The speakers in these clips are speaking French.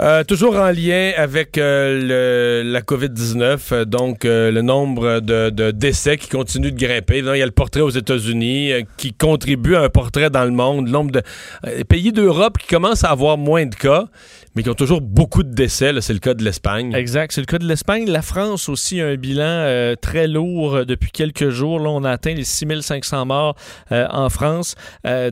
Euh, toujours en lien avec euh, le, la COVID-19, euh, donc le nombre de, décès qui continue de grimper. Il y a le portrait aux États-Unis qui contribue à un portrait dans le monde. Le nombre de pays d'Europe qui commencent à avoir moins de cas, mais qui ont toujours beaucoup de décès. C'est le cas de l'Espagne. Exact, c'est le cas de l'Espagne. La France aussi a un bilan très lourd depuis quelques jours. Là, on a atteint les 6500 morts en France.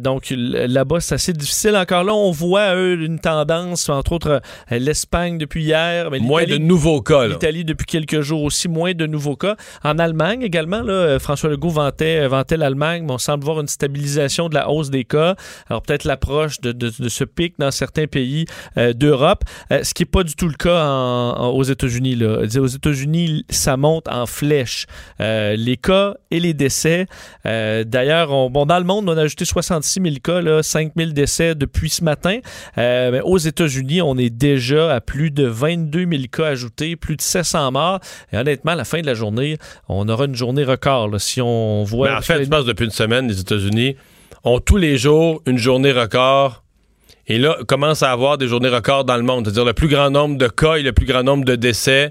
donc là-bas, c'est assez difficile. Encore là, on voit eux, une tendance, entre autres L'Espagne depuis hier. Mais moins de nouveaux cas. L'Italie depuis quelques jours aussi, moins de nouveaux cas. En Allemagne également, là, euh, François Legault vantait, euh, vantait l'Allemagne, mais on semble voir une stabilisation de la hausse des cas. Alors peut-être l'approche de, de, ce pic dans certains pays d'Europe, ce qui n'est pas du tout le cas aux États-Unis. Aux États-Unis, ça monte en flèche. les cas et les décès. D'ailleurs, bon, dans le monde, on a ajouté 66 000 cas, là, 5 000 décès depuis ce matin. mais aux États-Unis, on est déjà à plus de 22 000 cas ajoutés, plus de 700 morts. Et honnêtement, à la fin de la journée, on aura une journée record. si on voit. Mais en fait, je pense depuis une semaine, les États-Unis ont tous les jours une journée record. Et là, commencent à avoir des journées records dans le monde. C'est-à-dire le plus grand nombre de cas et le plus grand nombre de décès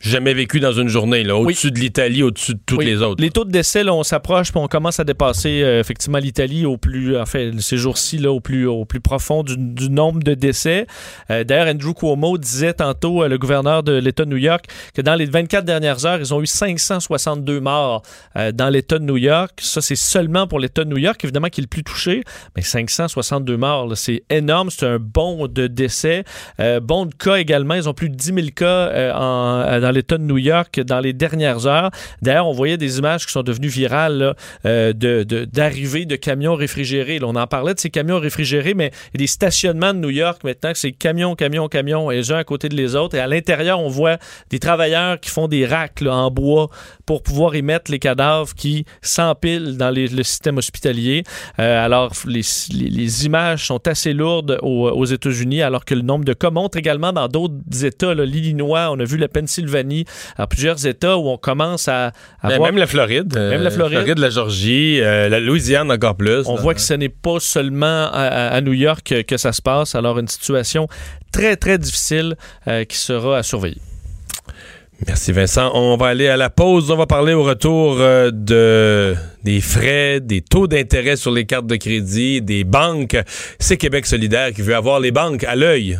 jamais vécu dans une journée, là, au-dessus de l'Italie, au-dessus de toutes les autres. Les taux de décès, là, on s'approche, puis on commence à dépasser euh, effectivement l'Italie au plus, enfin, ces jours-ci, là, au plus, au plus profond du, nombre de décès. Euh, d'ailleurs, Andrew Cuomo disait tantôt, euh, le gouverneur de l'État de New York, que dans les 24 dernières heures, ils ont eu 562 morts dans l'État de New York. Ça, c'est seulement pour l'État de New York, évidemment, qui est le plus touché. Mais 562 morts, c'est énorme. C'est un bond de décès. bon de cas également. Ils ont plus de 10 000 cas en, dans dans l'État de New York dans les dernières heures. D'ailleurs, on voyait des images qui sont devenues virales euh, d'arrivée de, camions réfrigérés. on en parlait de ces camions réfrigérés, mais des stationnements de New York maintenant, c'est camions, camions, camions, les uns à côté de les autres. Et à l'intérieur, on voit des travailleurs qui font des racks en bois pour pouvoir y mettre les cadavres qui s'empilent dans le système hospitalier. Euh, alors, les, images sont assez lourdes aux, États-Unis, alors que le nombre de cas montre également dans d'autres États. L'Illinois, on a vu la Pennsylvanie, à plusieurs États où on commence à, voir... Même la Floride. Même la Floride. Floride, la Georgie, euh, la Louisiane encore plus. On voit que ce n'est pas seulement à, New York que, ça se passe. Alors, une situation très, très difficile euh, qui sera à surveiller. Merci Vincent. On va aller à la pause. On va parler au retour euh, de des frais, des taux d'intérêt sur les cartes de crédit, des banques. C'est Québec solidaire qui veut avoir les banques à l'œil